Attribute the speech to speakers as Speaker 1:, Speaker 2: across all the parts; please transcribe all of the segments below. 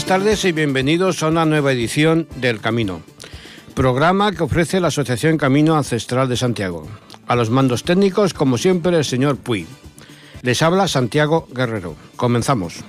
Speaker 1: Buenas tardes y bienvenidos a una nueva edición del Camino, programa que ofrece la Asociación Camino Ancestral de Santiago. A los mandos técnicos, como siempre, el señor Puy. Les habla Santiago Guerrero. Comenzamos.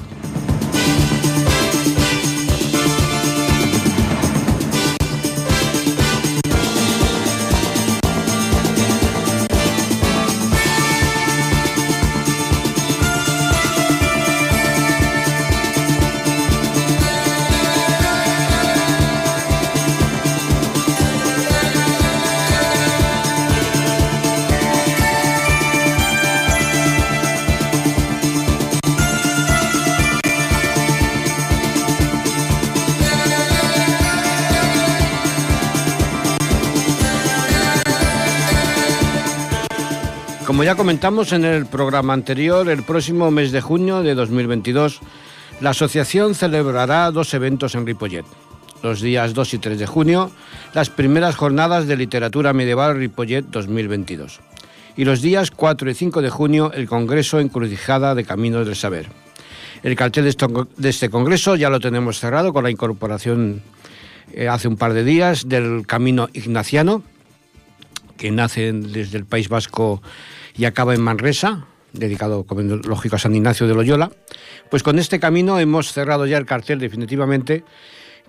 Speaker 1: Ya comentamos en el programa anterior, el próximo mes de junio de 2022, la asociación celebrará dos eventos en Ripollet. Los días 2 y 3 de junio, las primeras jornadas de literatura medieval Ripollet 2022. Y los días 4 y 5 de junio, el Congreso Encrucijada de Caminos del Saber. El cartel de este congreso ya lo tenemos cerrado con la incorporación eh, hace un par de días del Camino Ignaciano, que nace desde el País Vasco y acaba en Manresa, dedicado, como lógico, a San Ignacio de Loyola, pues con este camino hemos cerrado ya el cartel definitivamente,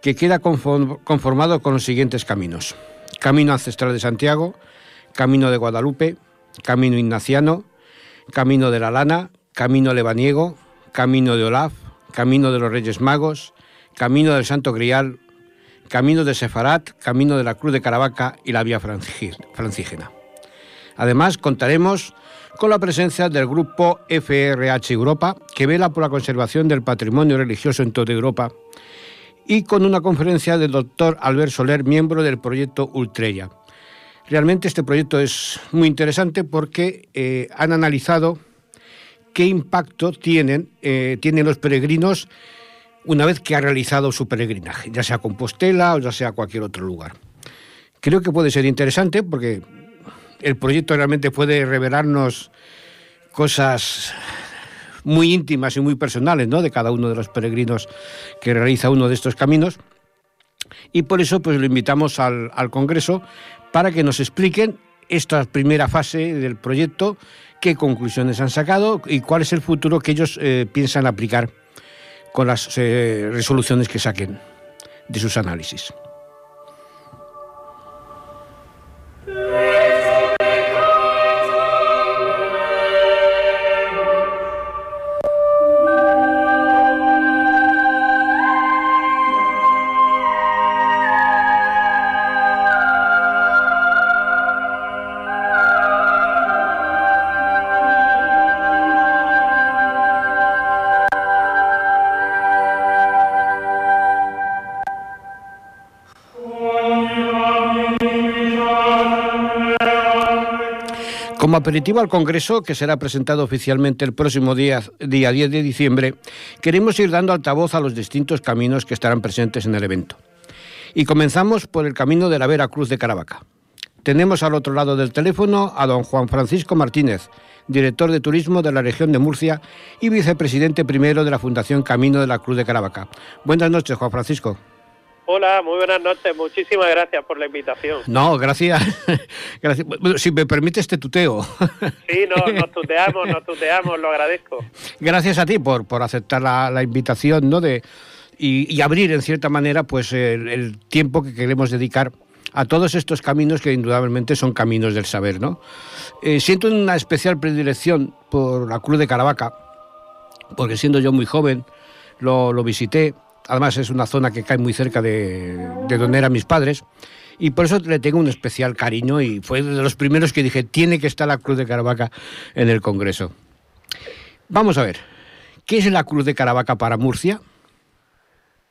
Speaker 1: que queda conformado con los siguientes caminos. Camino Ancestral de Santiago, Camino de Guadalupe, Camino Ignaciano, Camino de la Lana, Camino Lebaniego, Camino de Olaf, Camino de los Reyes Magos, Camino del Santo Grial, Camino de Sefarat, Camino de la Cruz de Caravaca y la Vía Francígena. Además, contaremos con la presencia del grupo FRH Europa, que vela por la conservación del patrimonio religioso en toda Europa, y con una conferencia del doctor Albert Soler, miembro del proyecto Ultrella. Realmente este proyecto es muy interesante porque eh, han analizado qué impacto tienen, eh, tienen los peregrinos una vez que ha realizado su peregrinaje, ya sea Compostela o ya sea cualquier otro lugar. Creo que puede ser interesante porque el proyecto realmente puede revelarnos cosas muy íntimas y muy personales ¿no? de cada uno de los peregrinos que realiza uno de estos caminos. Y por eso pues, lo invitamos al, Congreso para que nos expliquen esta primera fase del proyecto, qué conclusiones han sacado y cuál es el futuro que ellos eh, piensan aplicar con las eh, resoluciones que saquen de sus análisis. Aperitivo al Congreso, que será presentado oficialmente el próximo día, día 10 de diciembre, queremos ir dando altavoz a los distintos caminos que estarán presentes en el evento. Y comenzamos por el camino de la Vera Cruz de Caravaca. Tenemos al otro lado del teléfono a don Juan Francisco Martínez, director de turismo de la región de Murcia y vicepresidente primero de la Fundación Camino de la Cruz de Caravaca. Buenas noches, Juan Francisco.
Speaker 2: Hola, muy buenas noches. Muchísimas gracias por la invitación.
Speaker 1: No, gracias. gracias. si me permites, te tuteo.
Speaker 2: Sí, no, nos tuteamos, nos tuteamos, lo agradezco.
Speaker 1: Gracias a ti por, por aceptar la, invitación ¿no? de, y, abrir, en cierta manera, pues el, tiempo que queremos dedicar a todos estos caminos que indudablemente son caminos del saber. ¿no? Eh, siento una especial predilección por la Cruz de Caravaca, porque siendo yo muy joven, lo, lo visité Además es una zona que cae muy cerca de, donde eran mis padres y por eso le tengo un especial cariño y fue de los primeros que dije, tiene que estar la Cruz de Caravaca en el Congreso. Vamos a ver, ¿qué es la Cruz de Caravaca para Murcia?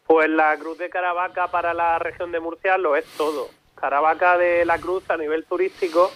Speaker 2: Pues la Cruz de Caravaca para la región de Murcia lo es todo. Caravaca de la Cruz a nivel turístico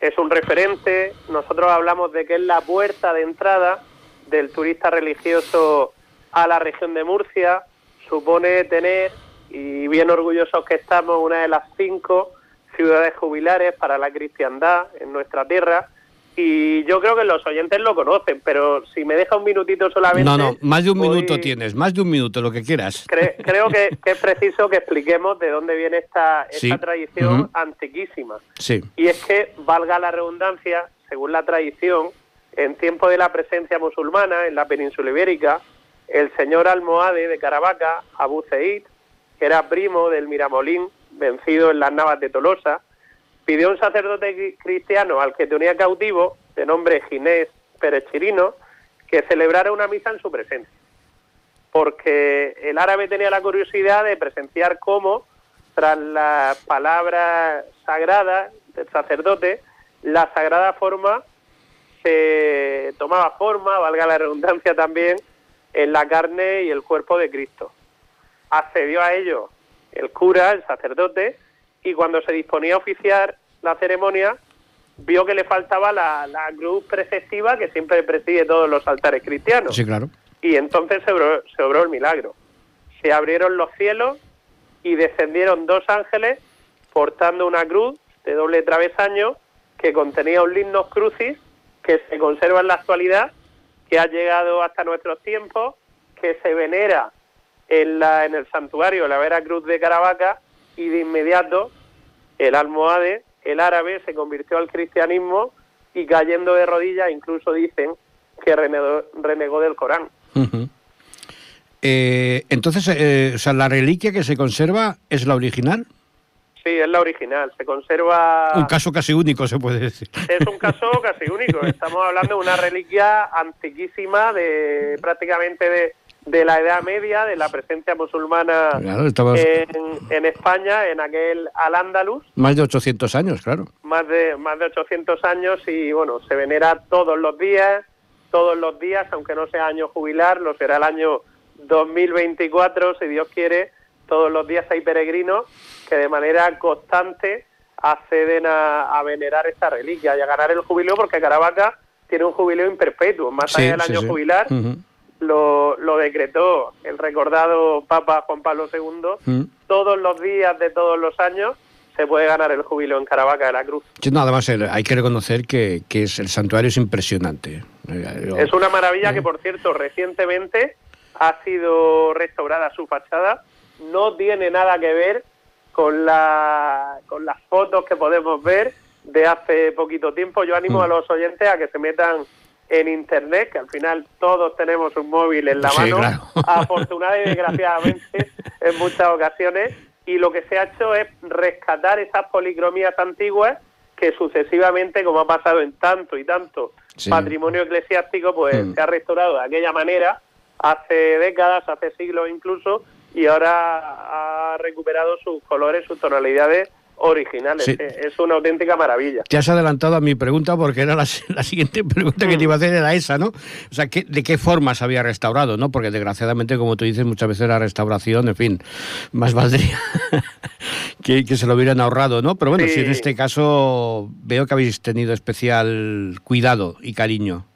Speaker 2: es un referente. Nosotros hablamos de que es la puerta de entrada del turista religioso a la región de Murcia supone tener, y bien orgullosos que estamos, una de las cinco ciudades jubilares para la cristiandad en nuestra tierra, y yo creo que los oyentes lo conocen, pero si me deja un minutito solamente...
Speaker 1: No, no, más de un minuto tienes, más de un minuto, lo que quieras.
Speaker 2: creo que, es preciso que expliquemos de dónde viene esta, esta tradición antiquísima.
Speaker 1: Sí.
Speaker 2: Y es que, valga la redundancia, según la tradición, en tiempo de la presencia musulmana en la península ibérica, el señor almohade de Caravaca, Abu Zeid, que era primo del Miramolín, vencido en las Navas de Tolosa, pidió a un sacerdote cristiano al que tenía cautivo, de nombre Ginés Pérez Chirino, que celebrara una misa en su presencia. Porque el árabe tenía la curiosidad de presenciar cómo, tras las palabras sagradas del sacerdote, la sagrada forma se tomaba forma, valga la redundancia también, en la carne y el cuerpo de Cristo. Accedió a ello el cura, el sacerdote, y cuando se disponía a oficiar la ceremonia, vio que le faltaba la, cruz preceptiva que siempre preside todos los altares cristianos.
Speaker 1: Sí, claro.
Speaker 2: Y entonces se obró, se obró el milagro. Se abrieron los cielos y descendieron dos ángeles portando una cruz de doble travesaño que contenía un lignos crucis que se conserva en la actualidad, que ha llegado hasta nuestros tiempos, que se venera en, la, en el santuario la Vera Cruz de Caravaca y de inmediato el almohade, el árabe, se convirtió al cristianismo y cayendo de rodillas incluso dicen que renegó, del Corán.
Speaker 1: Eh, entonces, eh, o sea, la reliquia que se conserva es la original.
Speaker 2: Sí, es la original. Se conserva.
Speaker 1: Un caso casi único, se puede decir.
Speaker 2: Es un caso casi único. Estamos hablando de una reliquia antiquísima, de prácticamente de de la Edad Media, de la presencia musulmana en, España, en aquel Al-Ándalus.
Speaker 1: Más de 800 años, claro.
Speaker 2: Más de, más de 800 años y, bueno, se venera todos los días, todos los días, aunque no sea año jubilar, lo será el año 2024, si Dios quiere, todos los días hay peregrinos que de manera constante acceden a, venerar esta reliquia y a ganar el jubileo, porque Caravaca tiene un jubileo imperpetuo, más allá del año jubilar lo, lo decretó el recordado Papa Juan Pablo II, mm. todos los días de todos los años se puede ganar el júbilo en Caravaca de la Cruz.
Speaker 1: No, además hay que reconocer que, que, es, el santuario es impresionante.
Speaker 2: Es una maravilla que, por cierto, recientemente ha sido restaurada su fachada. No tiene nada que ver con, la, con las fotos que podemos ver de hace poquito tiempo. Yo animo mm. a los oyentes a que se metan en Internet, que al final todos tenemos un móvil en la mano, afortunadamente y desgraciadamente en muchas ocasiones, y lo que se ha hecho es rescatar esas policromías antiguas que sucesivamente, como ha pasado en tanto y tanto patrimonio eclesiástico, pues mm. se ha restaurado de aquella manera hace décadas, hace siglos incluso, y ahora ha recuperado sus colores, sus tonalidades originales. Es una auténtica maravilla.
Speaker 1: Te has adelantado a mi pregunta porque era la, siguiente pregunta que te iba a hacer era esa, ¿no? O sea, ¿de qué forma se había restaurado, no? Porque desgraciadamente, como tú dices, muchas veces la restauración, en fin, más valdría que, se lo hubieran ahorrado, ¿no? Pero bueno, si en este caso veo que habéis tenido especial cuidado y cariño.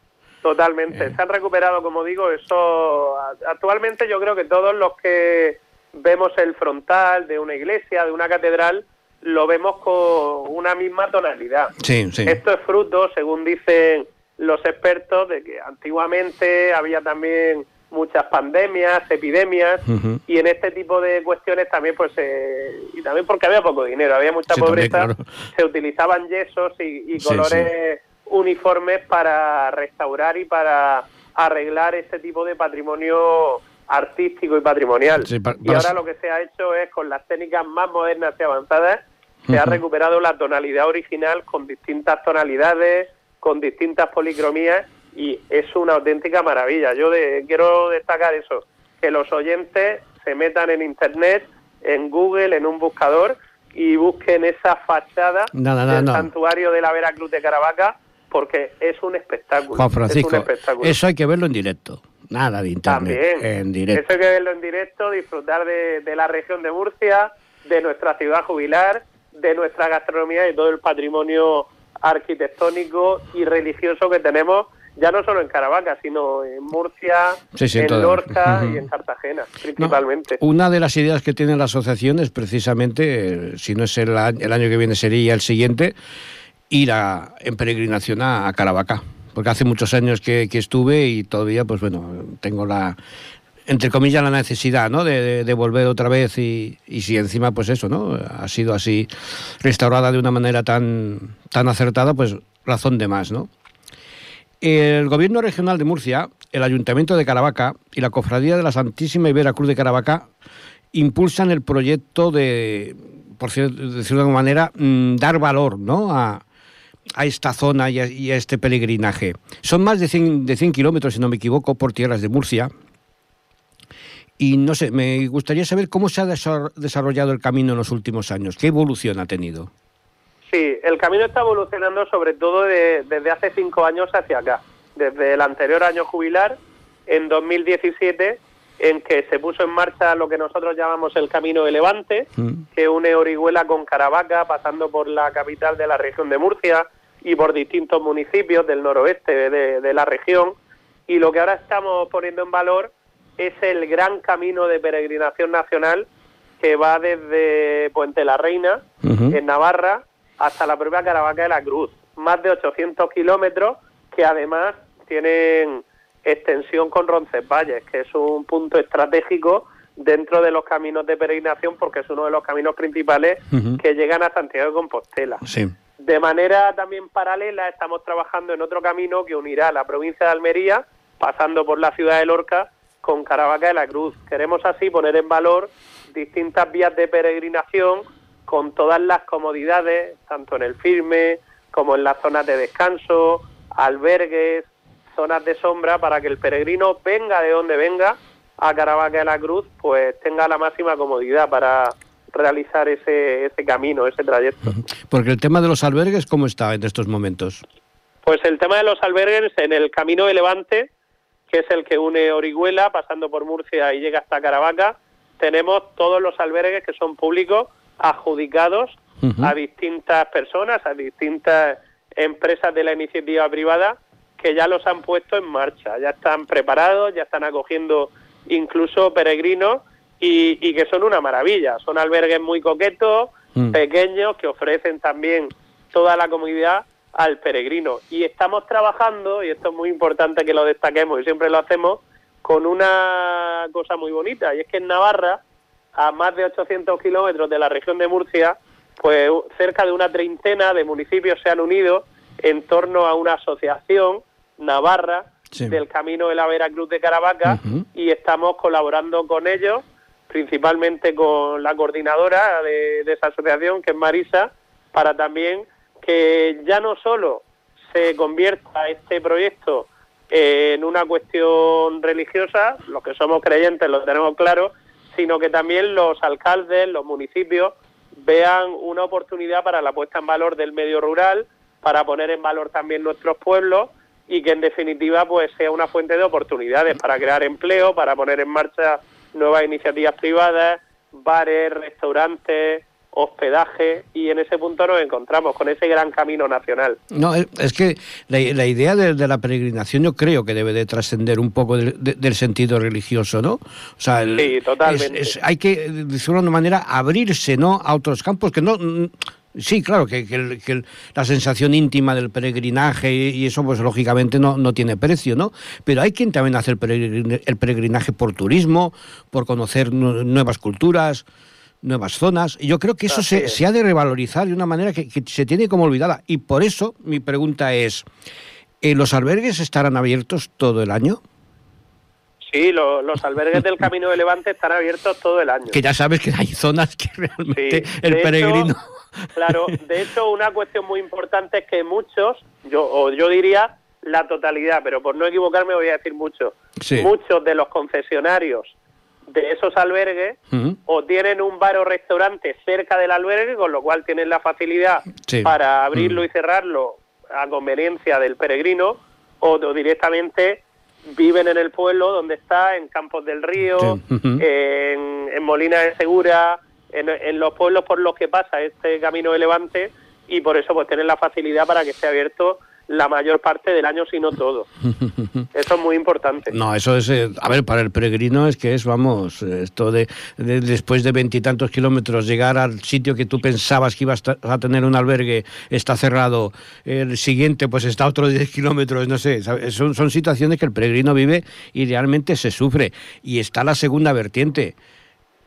Speaker 2: Totalmente. Eh. Se han recuperado, como digo, eso. Actualmente yo creo que todos los que vemos el frontal de una iglesia, de una catedral, lo vemos con una misma tonalidad. Esto es fruto, según dicen los expertos, de que antiguamente había también muchas pandemias, epidemias, y en este tipo de cuestiones también, pues, eh, y también porque había poco dinero, había mucha pobreza, se utilizaban yesos y, colores uniformes para restaurar y para arreglar este tipo de patrimonio artístico y patrimonial. y ahora lo que se ha hecho es, con las técnicas más modernas y avanzadas, se ha recuperado la tonalidad original con distintas tonalidades, con distintas policromías y es una auténtica maravilla. Yo quiero destacar eso, que los oyentes se metan en Internet, en Google, en un buscador y busquen esa fachada del santuario de la Veracruz de Caravaca porque es un espectáculo.
Speaker 1: Juan Francisco, eso hay que verlo en directo. Nada de internet. En directo.
Speaker 2: Eso hay que verlo en directo, disfrutar de, de la región de Murcia, de nuestra ciudad jubilar de nuestra gastronomía y todo el patrimonio arquitectónico y religioso que tenemos ya no solo en Caravaca, sino en Murcia, en, Lorca y en Cartagena, principalmente.
Speaker 1: una de las ideas que tiene la asociación es precisamente, si no es el, el, año que viene, sería el siguiente, ir a, en peregrinación a, Caravaca, porque hace muchos años que, estuve y todavía, pues bueno, tengo la, entre comillas, la necesidad, ¿no? De, volver otra vez y, y, si encima, pues eso, ¿no? Ha sido así restaurada de una manera tan, tan acertada, pues razón de más, ¿no? El Gobierno Regional de Murcia, el Ayuntamiento de Caravaca y la Cofradía de la Santísima Ibera Cruz de Caravaca impulsan el proyecto de, por decirlo de alguna manera, mm, dar valor ¿no? a, esta zona y a, este peregrinaje. Son más de 100, de 100 kilómetros, si no me equivoco, por tierras de Murcia. Y no sé, me gustaría saber cómo se ha desarrollado el camino en los últimos años, qué evolución ha tenido.
Speaker 2: Sí, el camino está evolucionando sobre todo desde hace cinco años hacia acá. Desde el anterior año jubilar, en 2017, en que se puso en marcha lo que nosotros llamamos el Camino de Levante, mm. que une Orihuela con Caravaca, pasando por la capital de la región de Murcia y por distintos municipios del noroeste de, de la región. Y lo que ahora estamos poniendo en valor es el gran camino de peregrinación nacional que va desde Puente la Reina, en Navarra, hasta la propia Caravaca de la Cruz. Más de 800 kilómetros que además tienen extensión con Roncesvalles, que es un punto estratégico dentro de los caminos de peregrinación porque es uno de los caminos principales que llegan a Santiago de Compostela. De manera también paralela estamos trabajando en otro camino que unirá la provincia de Almería, pasando por la ciudad de Lorca, con Caravaca de la Cruz. Queremos así poner en valor distintas vías de peregrinación con todas las comodidades, tanto en el firme como en las zonas de descanso, albergues, zonas de sombra, para que el peregrino venga de donde venga a Caravaca de la Cruz, pues tenga la máxima comodidad para realizar ese, ese camino, ese trayecto.
Speaker 1: Porque el tema de los albergues, ¿cómo está en estos momentos?
Speaker 2: Pues el tema de los albergues en el Camino de Levante, que es el que une Orihuela, pasando por Murcia y llega hasta Caravaca, tenemos todos los albergues que son públicos adjudicados a distintas personas, a distintas empresas de la iniciativa privada que ya los han puesto en marcha, ya están preparados, ya están acogiendo incluso peregrinos y, que son una maravilla. Son albergues muy coquetos, mm. pequeños, que ofrecen también toda la comunidad al peregrino. Y estamos trabajando, y esto es muy importante que lo destaquemos y siempre lo hacemos, con una cosa muy bonita, y es que en Navarra a más de 800 kilómetros de la región de Murcia, pues cerca de una treintena de municipios se han unido en torno a una asociación navarra del Camino de la Veracruz de Caravaca y estamos colaborando con ellos, principalmente con la coordinadora de, esa asociación, que es Marisa, para también que ya no solo se convierta este proyecto en una cuestión religiosa, los que somos creyentes lo tenemos claro, sino que también los alcaldes, los municipios vean una oportunidad para la puesta en valor del medio rural, para poner en valor también nuestros pueblos y que en definitiva pues sea una fuente de oportunidades para crear empleo, para poner en marcha nuevas iniciativas privadas, bares, restaurantes, hospedaje y en ese punto nos encontramos con ese gran camino nacional.
Speaker 1: No, es que la, idea de, la peregrinación yo creo que debe de trascender un poco del sentido religioso, ¿no? O
Speaker 2: sea, sí, totalmente.
Speaker 1: hay que, de alguna manera, abrirse ¿no? a otros campos que no... Sí, claro, que, la sensación íntima del peregrinaje y eso, pues lógicamente no, no tiene precio, ¿no? Pero hay quien también hace el peregrinaje por turismo, por conocer nuevas culturas, nuevas zonas. Y yo creo que eso se, se, ha de revalorizar de una manera que, se tiene como olvidada. Y por eso mi pregunta es, ¿eh, ¿los albergues estarán abiertos todo el año?
Speaker 2: Sí, los albergues del Camino de Levante están abiertos todo el año.
Speaker 1: Que ya sabes que hay zonas que realmente el peregrino...
Speaker 2: claro, de hecho una cuestión muy importante es que muchos, yo, o yo diría la totalidad, pero por no equivocarme voy a decir mucho, muchos de los concesionarios de esos albergues o tienen un bar o restaurante cerca del albergue, con lo cual tienen la facilidad para abrirlo y cerrarlo a conveniencia del peregrino, o, directamente viven en el pueblo donde está, en Campos del Río, en, en, Molina de Segura, en, los pueblos por los que pasa este camino de Levante, y por eso pues tienen la facilidad para que esté abierto la mayor parte del año, si no todo. Eso es muy importante.
Speaker 1: No, eso es, eh, a ver, para el peregrino es que es, vamos, esto de, después de veintitantos kilómetros llegar al sitio que tú pensabas que ibas a tener un albergue, está cerrado, el siguiente pues está a otros diez kilómetros, no sé, son, son situaciones que el peregrino vive y realmente se sufre. Y está la segunda vertiente.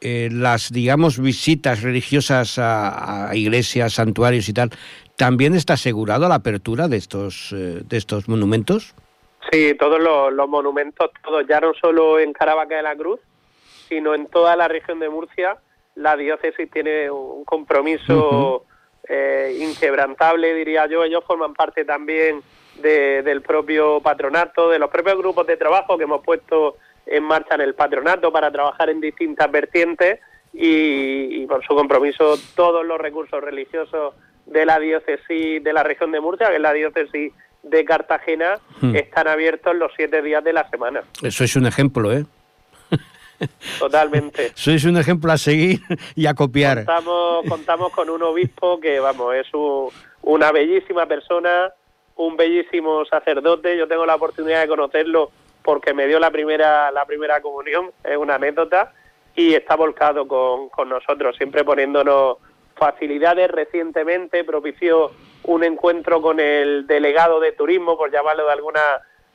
Speaker 1: Eh, las, digamos, visitas religiosas a, iglesias, santuarios y tal, ¿también está asegurado la apertura de estos, eh, de estos monumentos?
Speaker 2: Sí, todos los, monumentos, todos, ya no solo en Caravaca de la Cruz, sino en toda la región de Murcia, la diócesis tiene un compromiso eh, inquebrantable, diría yo. Ellos forman parte también del propio patronato, de los propios grupos de trabajo que hemos puesto en marcha en el patronato para trabajar en distintas vertientes y, por su compromiso todos los recursos religiosos de la diócesis de la región de Murcia, que es la diócesis de Cartagena, hmm. están abiertos los siete días de la semana.
Speaker 1: Eso es un ejemplo, ¿eh?
Speaker 2: Totalmente.
Speaker 1: Sois un ejemplo a seguir y a copiar.
Speaker 2: Contamos, contamos con un obispo que, vamos, es una bellísima persona, un bellísimo sacerdote. Yo tengo la oportunidad de conocerlo porque me dio la primera, la primera comunión, es una anécdota, y está volcado con, con nosotros, siempre poniéndonos facilidades. Recientemente propició un encuentro con el delegado de turismo, por llamarlo de alguna,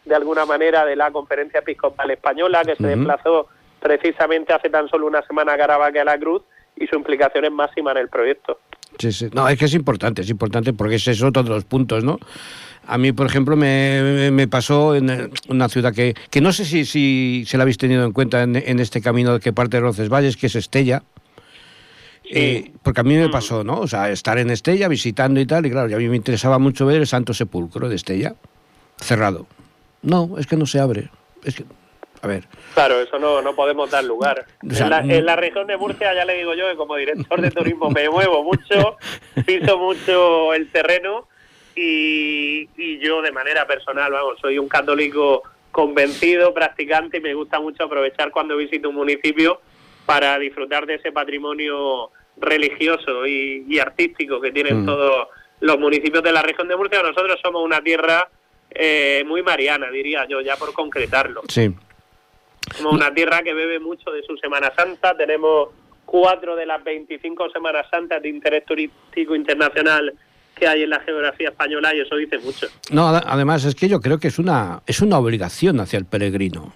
Speaker 2: de alguna manera, de la Conferencia Episcopal Española, que se desplazó precisamente hace tan solo una semana a Caravaca de la Cruz, y su implicación es máxima en el proyecto.
Speaker 1: Sí, sí. No, es que es importante, es importante porque ese es otro de los puntos, ¿no? A mí, por ejemplo, me, pasó en una ciudad que, que no sé si, si se la habéis tenido en cuenta en, este camino que parte de Roncesvalles, que es Estella. Eh, porque a mí me mm. pasó, ¿no? O sea, estar en Estella visitando y tal, y claro, a mí me interesaba mucho ver el Santo Sepulcro de Estella, cerrado. No, es que no se abre. Es que, a ver.
Speaker 2: Claro, eso no, no podemos dar lugar. en, la, en, la, región de Murcia, ya le digo yo que como director de turismo me muevo mucho, piso mucho el terreno y, yo de manera personal, vamos, soy un católico convencido, practicante y me gusta mucho aprovechar cuando visito un municipio para disfrutar de ese patrimonio religioso y, artístico que tienen mm. todos los municipios de la región de Murcia. Nosotros somos una tierra eh, muy mariana, diría yo, ya por concretarlo.
Speaker 1: Sí.
Speaker 2: Somos una tierra que bebe mucho de su Semana Santa. Tenemos cuatro de las 25 Semanas Santas de interés turístico internacional que hay en la geografía española y eso dice mucho.
Speaker 1: No, además es que yo creo que es una, es una obligación hacia el peregrino.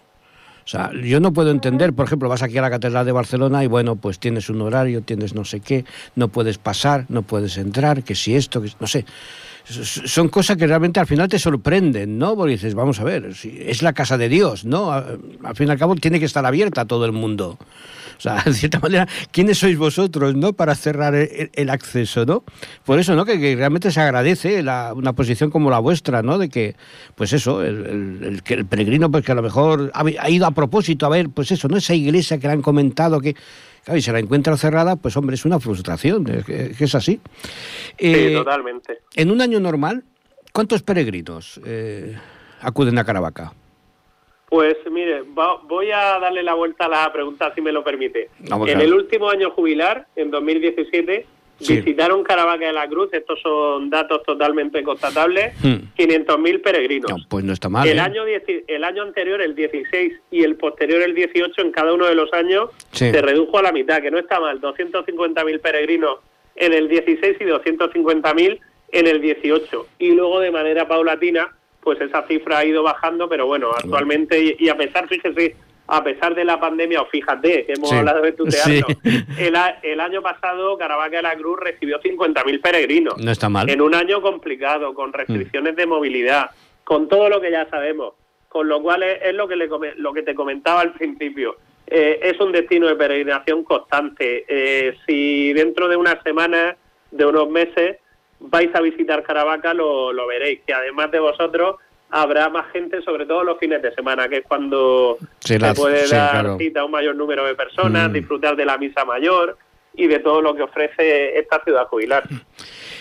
Speaker 1: O sea, yo no puedo entender, por ejemplo, vas aquí a la Catedral de Barcelona y bueno, pues tienes un horario, tienes no sé qué, no puedes pasar, no puedes entrar, que si esto, que no sé. Son cosas que realmente al final te sorprenden, ¿no? Porque dices, vamos a ver, es la casa de Dios, ¿no? Al fin y al cabo tiene que estar abierta a todo el mundo. O sea, de cierta manera, ¿quiénes sois vosotros, no? Para cerrar el, acceso, ¿no? Por eso, ¿no? Que, realmente se agradece una posición como la vuestra, ¿no? De que, pues eso, el, que el peregrino, pues que a lo mejor ha, ido a propósito a ver, pues eso, ¿no? Esa iglesia que le han comentado que... Claro, y se la encuentra cerrada, pues hombre, es una frustración, es, que, es así.
Speaker 2: sí, eh, totalmente.
Speaker 1: En un año normal, ¿cuántos peregrinos eh, acuden a Caravaca?
Speaker 2: Pues mire, voy a darle la vuelta a la pregunta si me lo permite. en el último año jubilar, en 2017, visitaron Caravaca de la Cruz, estos son datos totalmente constatables, 500.000 hmm. peregrinos.
Speaker 1: pues no está mal.
Speaker 2: El,
Speaker 1: ¿eh?
Speaker 2: año el año anterior, el 16, y el posterior, el 18, en cada uno de los años se redujo a la mitad, que no está mal, 250.000 peregrinos en el 16 y 250.000 en el 18. Y luego de manera paulatina pues esa cifra ha ido bajando, pero bueno, actualmente, y, a pesar, fíjese, a pesar de la pandemia, o fíjate, que hemos hablado de tu teatro, el, año pasado Caravaca de la Cruz recibió 50.000 peregrinos.
Speaker 1: No está mal.
Speaker 2: En un año complicado, con restricciones de movilidad, con todo lo que ya sabemos. Con lo cual es, lo, que le, lo que te comentaba al principio. Eh, es un destino de peregrinación constante. Eh, si dentro de unas semanas, de unos meses, vais a visitar Caravaca lo, lo veréis, que además de vosotros habrá más gente, sobre todo los fines de semana, que es cuando se puede dar cita a un mayor número de personas, mm. disfrutar de la misa mayor y de todo lo que ofrece esta ciudad jubilar.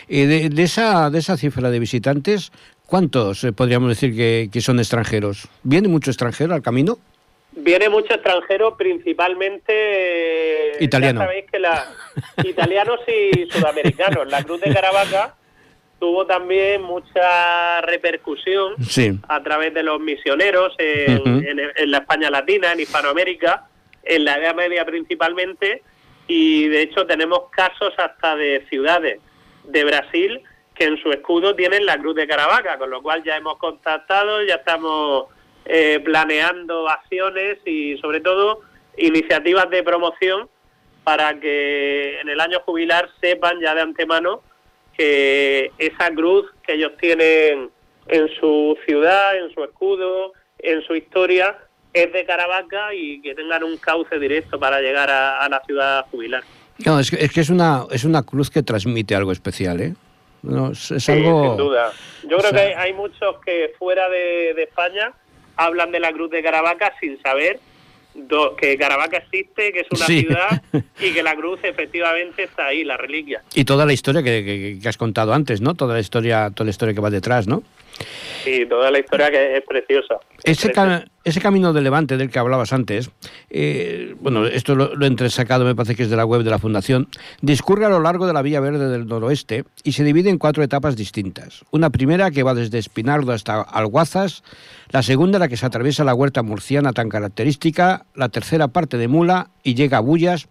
Speaker 1: Y de, esa, de esa cifra de visitantes, ¿cuántos eh, podríamos decir que, que son extranjeros? ¿Viene mucho extranjero al camino?
Speaker 2: Viene mucho extranjero, principalmente
Speaker 1: italiano.
Speaker 2: Ya sabéis que la italianos y sudamericanos. La Cruz de Caravaca tuvo también mucha repercusión a través de los misioneros en, la España Latina, en Hispanoamérica, en la Edad Media principalmente, y de hecho tenemos casos hasta de ciudades de Brasil que en su escudo tienen la Cruz de Caravaca, con lo cual ya hemos contactado, ya estamos eh, planeando acciones y sobre todo iniciativas de promoción para que en el año jubilar sepan ya de antemano que esa cruz que ellos tienen en su ciudad, en su escudo, en su historia, es de Caravaca y que tengan un cauce directo para llegar a, la ciudad jubilar.
Speaker 1: No, es que, es que es una es una cruz que transmite algo especial, ¿eh?
Speaker 2: No, es, algo... sin duda. Yo creo que hay, muchos que fuera de, de España hablan de la cruz de Caravaca sin saber que Caravaca existe, que es una ciudad y que la cruz efectivamente está ahí, la reliquia.
Speaker 1: Y toda la historia que, que, has contado antes, ¿no? Toda la historia, toda la historia que va detrás, ¿no?
Speaker 2: Sí, toda la historia que es preciosa.
Speaker 1: Ese, ese camino de Levante del que hablabas antes, eh, bueno, esto lo, lo, he entresacado, me parece que es de la web de la Fundación, discurre a lo largo de la Vía Verde del noroeste y se divide en cuatro etapas distintas. Una primera que va desde Espinardo hasta Alguazas, la segunda la que se atraviesa la huerta murciana tan característica, la tercera parte de Mula y llega a Bullas,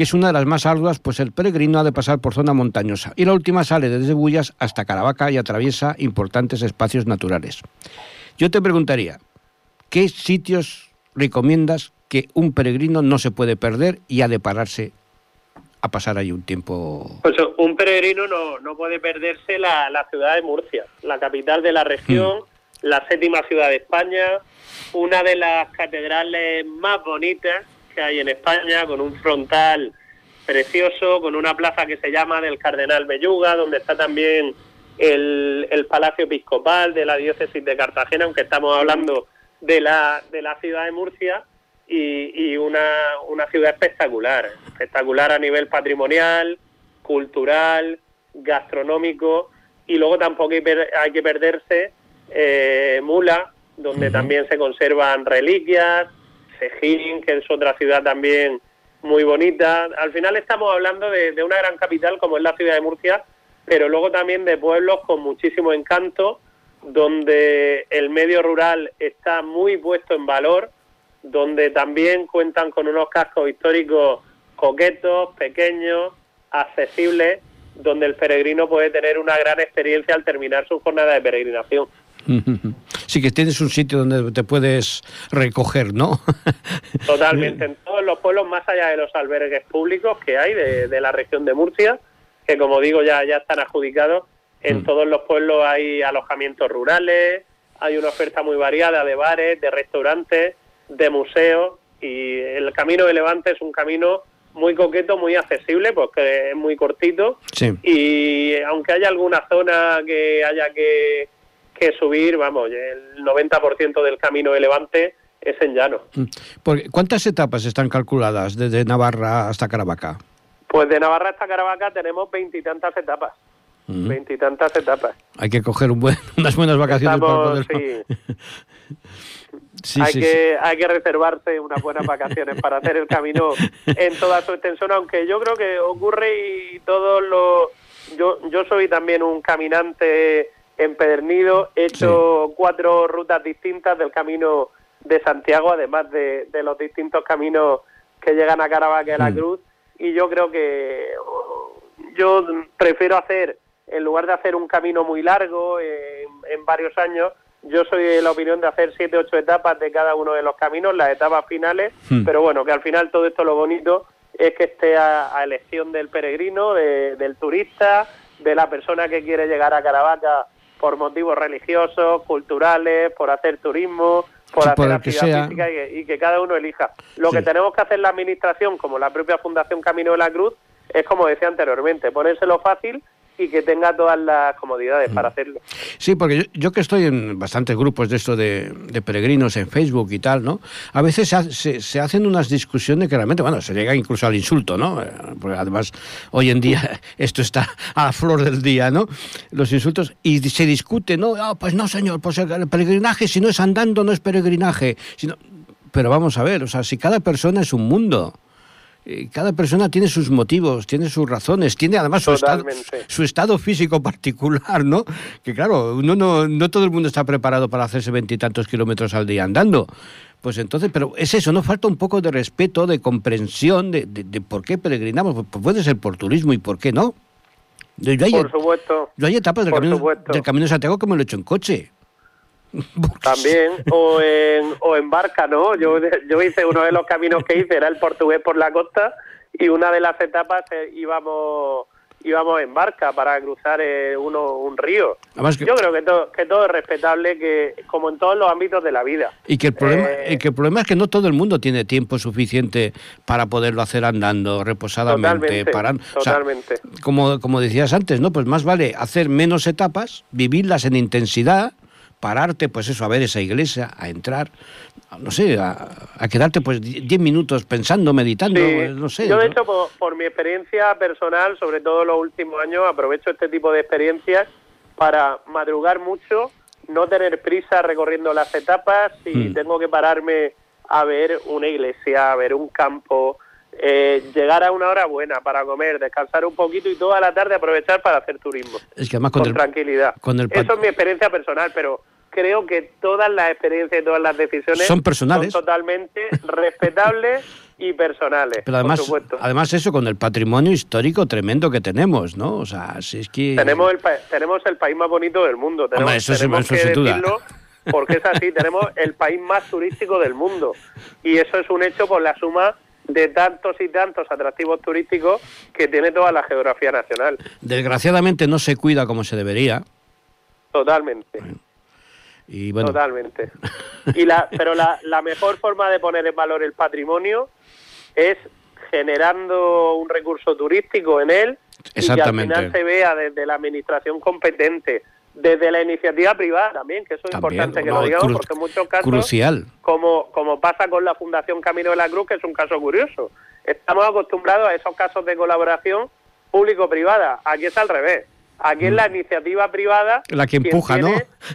Speaker 1: que es una de las más arduas, pues el peregrino ha de pasar por zona montañosa. Y la última sale desde Bullas hasta Caravaca y atraviesa importantes espacios naturales. Yo te preguntaría, ¿qué sitios recomiendas que un peregrino no se puede perder y ha de pararse a pasar ahí un tiempo?
Speaker 2: Pues un peregrino no, no puede perderse la, la, ciudad de Murcia, la capital de la región, mm. la séptima ciudad de España, una de las catedrales más bonitas que hay en España, con un frontal precioso, con una plaza que se llama del Cardenal Belluga, donde está también el, el Palacio Episcopal de la Diócesis de Cartagena, aunque estamos hablando de la, de la ciudad de Murcia, y, y una, una ciudad espectacular, espectacular a nivel patrimonial, cultural, gastronómico, y luego tampoco hay, hay que perderse eh, Mula, donde también se conservan reliquias, Sejín, que es otra ciudad también muy bonita. Al final estamos hablando de, una gran capital como es la ciudad de Murcia, pero luego también de pueblos con muchísimo encanto, donde el medio rural está muy puesto en valor, donde también cuentan con unos cascos históricos coquetos, pequeños, accesibles, donde el peregrino puede tener una gran experiencia al terminar su jornada de peregrinación.
Speaker 1: Sí, que tienes un sitio donde te puedes recoger, ¿no?
Speaker 2: Totalmente, en todos los pueblos, más allá de los albergues públicos que hay de, la región de Murcia, que como digo ya, ya están adjudicados, en mm. todos los pueblos hay alojamientos rurales, hay una oferta muy variada de bares, de restaurantes, de museos, y el Camino de Levante es un camino muy coqueto, muy accesible, porque es muy cortito, y aunque haya alguna zona que haya que que subir, vamos, el 90% del camino de Levante es en llano. Mm.
Speaker 1: ¿Cuántas etapas están calculadas desde Navarra hasta Caravaca?
Speaker 2: Pues de Navarra hasta Caravaca tenemos veintitantas etapas. Mm. Veintitantas etapas.
Speaker 1: Hay que coger un buen, unas buenas vacaciones para poder...
Speaker 2: Sí. hay, que, hay que reservarse unas buenas vacaciones para hacer el camino en toda su extensión, aunque yo creo que ocurre y todos los... Yo, yo soy también un caminante empedernido, he hecho cuatro rutas distintas del camino de Santiago, además de, los distintos caminos que llegan a Caravaca y a la mm. Cruz, y yo creo que yo prefiero hacer, en lugar de hacer un camino muy largo en, varios años, yo soy de la opinión de hacer siete, ocho etapas de cada uno de los caminos, las etapas finales, mm. pero bueno, que al final todo esto lo bonito es que esté a, elección del peregrino, del turista, de la persona que quiere llegar a Caravaca por motivos religiosos, culturales, por hacer turismo, por hacer actividad física y que, cada uno elija. Lo que tenemos que hacer la administración, como la propia Fundación Camino de la Cruz, es como decía anteriormente, ponérselo fácil y que tenga todas las comodidades para mm. hacerlo.
Speaker 1: Sí, porque yo, que estoy en bastantes grupos de esto de, peregrinos en Facebook y tal, ¿no? A veces se, se, hacen unas discusiones que realmente, bueno, se llega incluso al insulto, ¿no? Eh, porque además hoy en día esto está a flor del día, ¿no? Los insultos, y se discute, ¿no? Ah, pues no, señor, pues el peregrinaje si no es andando no es peregrinaje. Sino... Pero vamos a ver, o sea, si cada persona es un mundo eh, cada persona tiene sus motivos, tiene sus razones, tiene además su estado, su estado, físico particular, ¿no? Que claro, uno no, no todo el mundo está preparado para hacerse veintitantos kilómetros al día andando. Pues entonces, pero es eso, ¿no? Falta un poco de respeto, de comprensión de, de, por qué peregrinamos. Pues, pues puede ser por turismo y por qué no.
Speaker 2: por supuesto.
Speaker 1: Yo hay etapas del camino, del camino, de Santiago que me lo he hecho en coche.
Speaker 2: También, o en, o en barca, ¿no? Yo, yo hice uno de los caminos que hice, era el portugués por la costa, y una de las etapas eh, íbamos íbamos en barca para cruzar eh, uno, un río. Yo creo que todo, que todo es respetable, que como en todos los ámbitos de la vida.
Speaker 1: Y que, el problema, eh, que el problema es que no todo el mundo tiene tiempo suficiente para poderlo hacer andando, reposadamente.
Speaker 2: Totalmente,
Speaker 1: como, como decías antes, ¿no? Pues más vale hacer menos etapas, vivirlas en intensidad pararte, pues eso, a ver esa iglesia, a entrar, no sé, a, quedarte pues 10 minutos pensando, meditando, pues, no sé.
Speaker 2: Yo de hecho, por, mi experiencia personal, sobre todo los últimos años, aprovecho este tipo de experiencias para madrugar mucho, no tener prisa recorriendo las etapas, si hmm. tengo que pararme a ver una iglesia, a ver un campo, eh, llegar a una hora buena para comer, descansar un poquito y toda la tarde aprovechar para hacer turismo.
Speaker 1: Es que además con, tranquilidad.
Speaker 2: Eso es mi experiencia personal, pero creo que todas las experiencias y todas las decisiones
Speaker 1: son personales,
Speaker 2: son totalmente respetables y personales.
Speaker 1: Pero además, además eso con el patrimonio histórico tremendo que tenemos, ¿no? O sea, si es que
Speaker 2: tenemos el tenemos el país más bonito del mundo. Tenemos, eso, tenemos que decirlo porque es así. tenemos el país más turístico del mundo y eso es un hecho por la suma de tantos y tantos atractivos turísticos que tiene toda la geografía nacional.
Speaker 1: Desgraciadamente no se cuida como se debería.
Speaker 2: Totalmente. Y bueno. Totalmente. Y la, pero la, la mejor forma de poner en valor el patrimonio es generando un recurso turístico en él y que al final se vea desde la administración competente, desde la iniciativa privada también, que eso es importante que lo digamos, porque en muchos casos,
Speaker 1: crucial.
Speaker 2: Como, como pasa con la Fundación Camino de la Cruz, que es un caso curioso, estamos acostumbrados a esos casos de colaboración público-privada, aquí es al revés. Aquí es la iniciativa privada
Speaker 1: la que empuja, ¿no?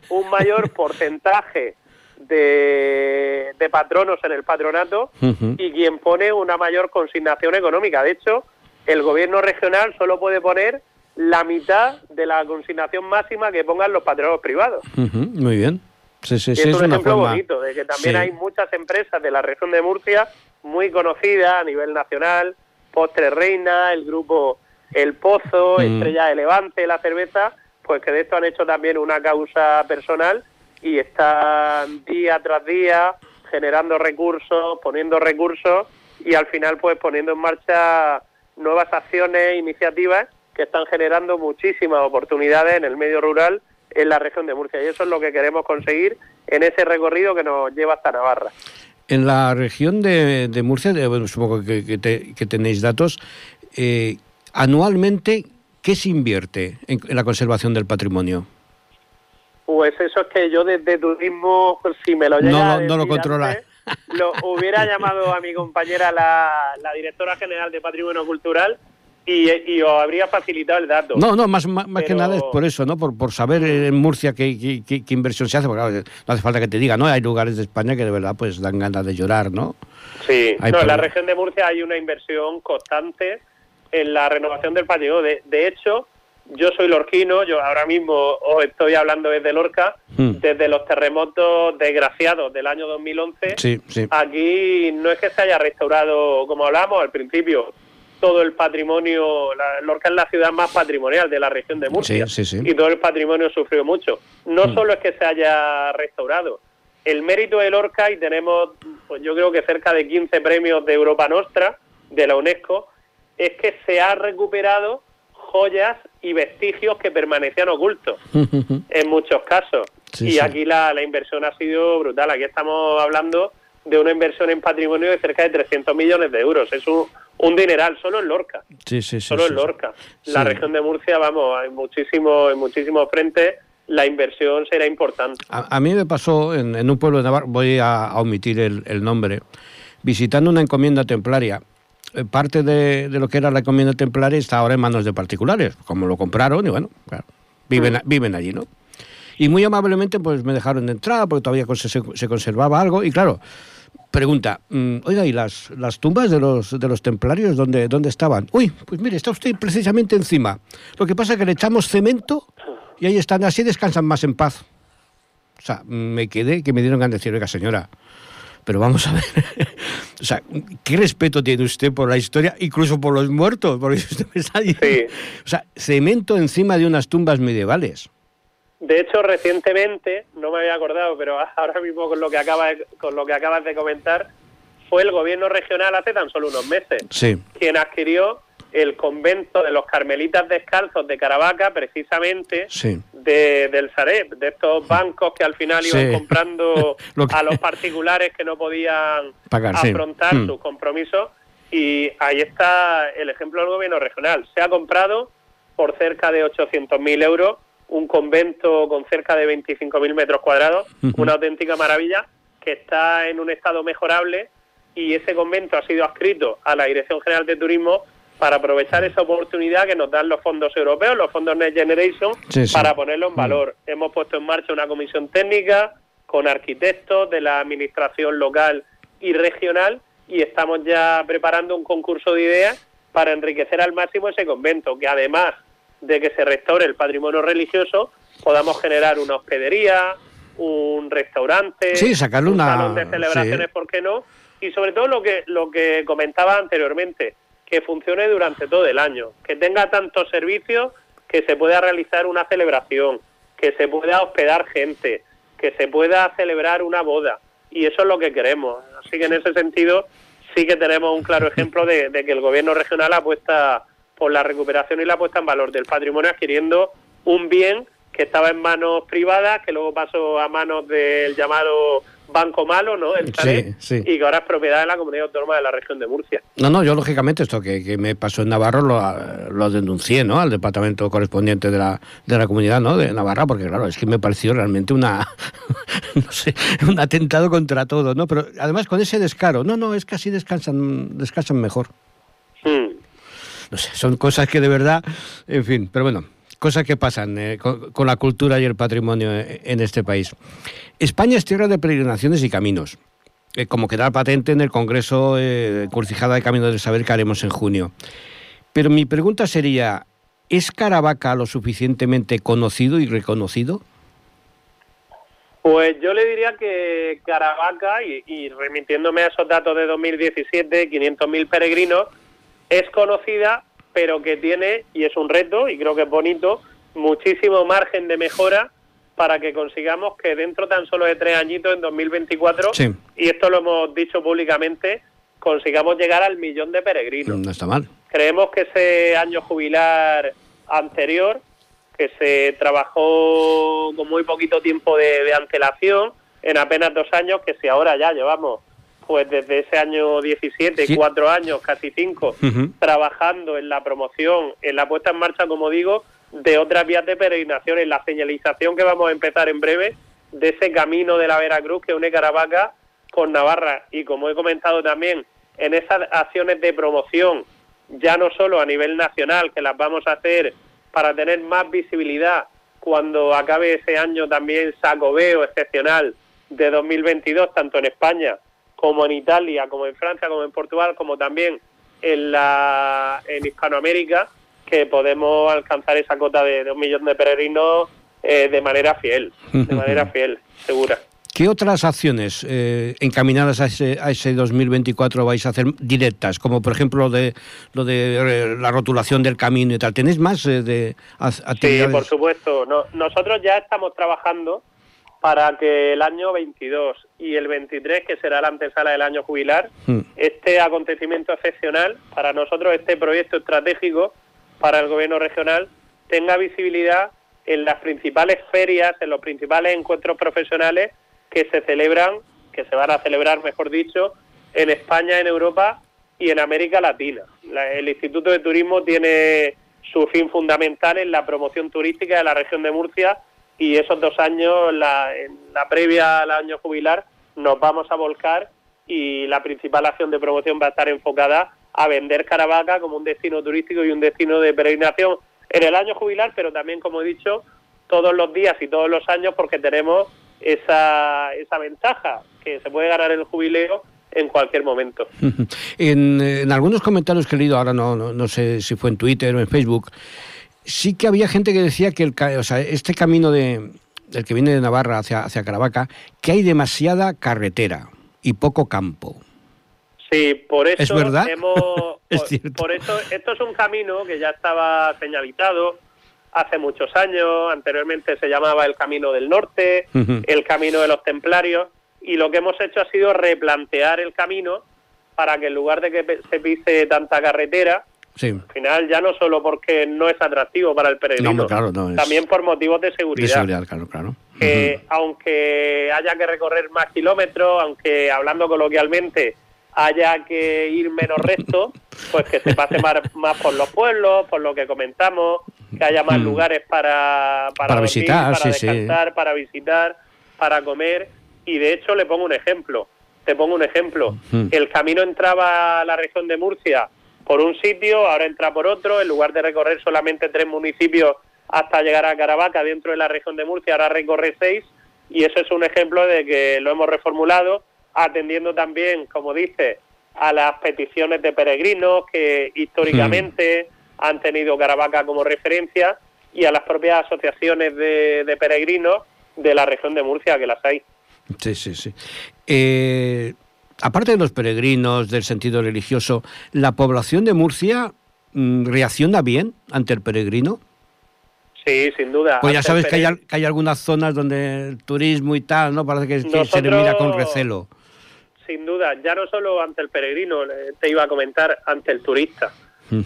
Speaker 2: Un mayor porcentaje de, de, patronos en el patronato y quien pone una mayor consignación económica. De hecho, el gobierno regional solo puede poner la mitad de la consignación máxima que pongan los patronos privados.
Speaker 1: Muy bien.
Speaker 2: Sí, sí, es un ejemplo bonito de que también hay muchas empresas de la región de Murcia muy conocidas a nivel nacional, Postre Reina, el grupo El Pozo, mm. Estrella de Levante, la cerveza, pues que de esto han hecho también una causa personal y están día tras día generando recursos, poniendo recursos y al final pues poniendo en marcha nuevas acciones, iniciativas que están generando muchísimas oportunidades en el medio rural en la región de Murcia y eso es lo que queremos conseguir en ese recorrido que nos lleva hasta Navarra.
Speaker 1: En la región de, Murcia, supongo que, tenéis datos, eh, anualmente, ¿qué se invierte en, la conservación del patrimonio?
Speaker 2: Pues eso es que yo desde turismo, pues, si me lo llega
Speaker 1: no, no lo controla.
Speaker 2: lo hubiera llamado a mi compañera, la, la directora general de Patrimonio Cultural, y, os habría facilitado el dato.
Speaker 1: No, no, más, más, que nada es por eso, ¿no? Por, por saber en Murcia qué, qué, inversión se hace, porque no hace falta que te diga, ¿no? Hay lugares de España que de verdad pues dan ganas de llorar, ¿no?
Speaker 2: Sí, no, en la región de Murcia hay una inversión constante en la renovación del patio. De, de hecho, yo soy lorquino, yo ahora mismo os estoy hablando desde Lorca, hmm. desde los terremotos desgraciados del año 2011.
Speaker 1: Sí, sí.
Speaker 2: Aquí no es que se haya restaurado, como hablamos al principio, todo el patrimonio, Lorca es la ciudad más patrimonial de la región de Murcia y todo el patrimonio sufrió mucho. No mm. solo es que se haya restaurado, el mérito de Lorca, y tenemos pues yo creo que cerca de 15 premios de Europa Nostra, de la UNESCO, es que se ha recuperado joyas y vestigios que permanecían ocultos en muchos casos. y aquí la, la inversión ha sido brutal. Aquí estamos hablando de una inversión en patrimonio de cerca de 300 millones de euros. Es un, un dineral, solo en Lorca.
Speaker 1: Sí, sí,
Speaker 2: sí. Solo en Lorca. La región de Murcia, vamos, hay muchísimo, en muchísimos frentes la inversión será importante.
Speaker 1: A, mí me pasó en, un pueblo de Navarra, voy a, omitir el, nombre, visitando una encomienda templaria. Eh, parte de, lo que era la encomienda templaria está ahora en manos de particulares, como lo compraron y bueno, viven, mm. viven allí, ¿no? Y muy amablemente pues me dejaron de entrar porque todavía se, se conservaba algo y claro, Pregunta, mm, oiga, ¿y las, las tumbas de los, de los templarios dónde, dónde estaban? Uy, pues mire, está usted precisamente encima. Lo que pasa es que le echamos cemento y ahí están, así descansan más en paz. O sea, me quedé que me dieron ganas de decir, oiga, señora, pero vamos a ver, o sea, ¿qué respeto tiene usted por la historia, incluso por los muertos? Porque usted me está diciendo, o sea, cemento encima de unas tumbas medievales.
Speaker 2: De hecho, recientemente, no me había acordado, pero ahora mismo con lo que acaba con lo que acabas de comentar, fue el gobierno regional hace tan solo unos meses quien adquirió el convento de los carmelitas descalzos de Caravaca, precisamente de, del Sareb, de estos bancos que al final iban comprando a los particulares que no podían afrontar hmm. sus compromisos. Y ahí está el ejemplo del gobierno regional. Se ha comprado por cerca de 800.000 euros un convento con cerca de 25.000 metros cuadrados, una auténtica maravilla, que está en un estado mejorable y ese convento ha sido adscrito a la Dirección General de Turismo para aprovechar esa oportunidad que nos dan los fondos europeos, los fondos Next Generation, para ponerlo en mm. valor. Hemos puesto en marcha una comisión técnica con arquitectos de la administración local y regional y estamos ya preparando un concurso de ideas para enriquecer al máximo ese convento, que además de que se restaure el patrimonio religioso, podamos generar una hospedería, un restaurante,
Speaker 1: sí, sacarle un
Speaker 2: salón de celebraciones, ¿por qué no? Y sobre todo lo que, lo que comentaba anteriormente, que funcione durante todo el año, que tenga tantos servicios que se pueda realizar una celebración, que se pueda hospedar gente, que se pueda celebrar una boda. Y eso es lo que queremos. Así que en ese sentido sí que tenemos un claro ejemplo de, de que el gobierno regional apuesta por la recuperación y la puesta en valor del patrimonio adquiriendo un bien que estaba en manos privadas, que luego pasó a manos del llamado Banco Malo, ¿no? El y que ahora es propiedad de la comunidad autónoma de la región de Murcia.
Speaker 1: No, no, yo lógicamente esto que, me pasó en Navarro lo, lo, denuncié, ¿no? Al departamento correspondiente de la, de la comunidad, ¿no? De Navarra, porque claro, es que me pareció realmente una, no sé, un atentado contra todo, ¿no? Pero además con ese descaro, no, no, es que así descansan, descansan mejor. Hmm no sé, son cosas que de verdad, en fin, pero bueno, cosas que pasan eh, con, la cultura y el patrimonio eh, en este país. España es tierra de peregrinaciones y caminos, eh, como queda patente en el Congreso eh, Curcijada de Caminos del Saber que haremos en junio. Pero mi pregunta sería, ¿es Caravaca lo suficientemente conocido y reconocido?
Speaker 2: Pues yo le diría que Caravaca, y remitiéndome a esos datos de 2017, 500.000 peregrinos, es conocida, pero que tiene, y es un reto, y creo que es bonito, muchísimo margen de mejora para que consigamos que dentro tan solo de tres añitos, en 2024, y esto lo hemos dicho públicamente, consigamos llegar al millón de peregrinos.
Speaker 1: No está mal.
Speaker 2: Creemos que ese año jubilar anterior, que se trabajó con muy poquito tiempo de, de antelación, en apenas dos años, que si ahora ya llevamos pues desde ese año 17, cuatro años, casi cinco, trabajando en la promoción, en la puesta en marcha, como digo, de otras vías de peregrinación, en la señalización que vamos a empezar en breve de ese camino de la Veracruz que une Caravaca con Navarra. Y como he comentado también, en esas acciones de promoción, ya no solo a nivel nacional, que las vamos a hacer para tener más visibilidad cuando acabe ese año también sacobeo excepcional de 2022, tanto en España como en Italia, como en Francia, como en Portugal, como también en, la, en Hispanoamérica, que podemos alcanzar esa cota de, un millón de peregrinos eh, de manera fiel, de manera fiel, segura.
Speaker 1: ¿Qué otras acciones eh, encaminadas a ese, a ese 2024 vais a hacer directas? Como por ejemplo lo de, lo de eh, la rotulación del camino y tal. ¿Tenéis más de actividades?
Speaker 2: Sí, por supuesto. nosotros ya estamos trabajando para que el año 22 y el 23, que será la antesala del año jubilar, hmm. este acontecimiento excepcional, para nosotros este proyecto estratégico para el gobierno regional, tenga visibilidad en las principales ferias, en los principales encuentros profesionales que se celebran, que se van a celebrar, mejor dicho, en España, en Europa y en América Latina. el Instituto de Turismo tiene su fin fundamental en la promoción turística de la región de Murcia y esos dos años, la, en la previa al año jubilar, nos vamos a volcar y la principal acción de promoción va a estar enfocada a vender Caravaca como un destino turístico y un destino de peregrinación en el año jubilar, pero también, como he dicho, todos los días y todos los años porque tenemos esa, esa ventaja que se puede ganar el jubileo en cualquier momento.
Speaker 1: en, algunos comentarios que he leído, ahora no, no, sé si fue en Twitter o en Facebook, sí que había gente que decía que el, o sea, este camino de, el que viene de Navarra hacia, hacia Caravaca, que hay demasiada carretera y poco campo.
Speaker 2: Sí, por eso
Speaker 1: ¿Es verdad?
Speaker 2: hemos, por, eso esto es un camino que ya estaba señalizado hace muchos años, anteriormente se llamaba el Camino del Norte, el Camino de los Templarios, y lo que hemos hecho ha sido replantear el camino para que en lugar de que se pise tanta carretera, al final ya no solo porque no es atractivo para el peregrino, también por motivos de seguridad.
Speaker 1: De seguridad, claro, claro.
Speaker 2: aunque haya que recorrer más kilómetros, aunque hablando coloquialmente haya que ir menos recto, pues que se pase más, más por los pueblos, por lo que comentamos, que haya más mm. lugares para,
Speaker 1: para, visitar,
Speaker 2: para descansar, para visitar, para comer. Y de hecho le pongo un ejemplo. Te pongo un ejemplo. El camino entraba a la región de Murcia por un sitio, ahora entra por otro. En lugar de recorrer solamente tres municipios hasta llegar a Caravaca dentro de la región de Murcia, ahora recorre seis. Y eso es un ejemplo de que lo hemos reformulado atendiendo también, como dice, a las peticiones de peregrinos que históricamente hmm. han tenido Caravaca como referencia y a las propias asociaciones de, peregrinos de la región de Murcia, que las hay.
Speaker 1: Sí, sí, sí. Eh, aparte de los peregrinos, del sentido religioso, ¿la población de Murcia mm, reacciona bien ante el peregrino?
Speaker 2: Sí, sin duda.
Speaker 1: Pues ya sabes que hay, que hay, algunas zonas donde el turismo y tal, ¿no? Parece que, se le mira con recelo
Speaker 2: sin duda, ya no solo ante el peregrino, te iba a comentar, ante el turista.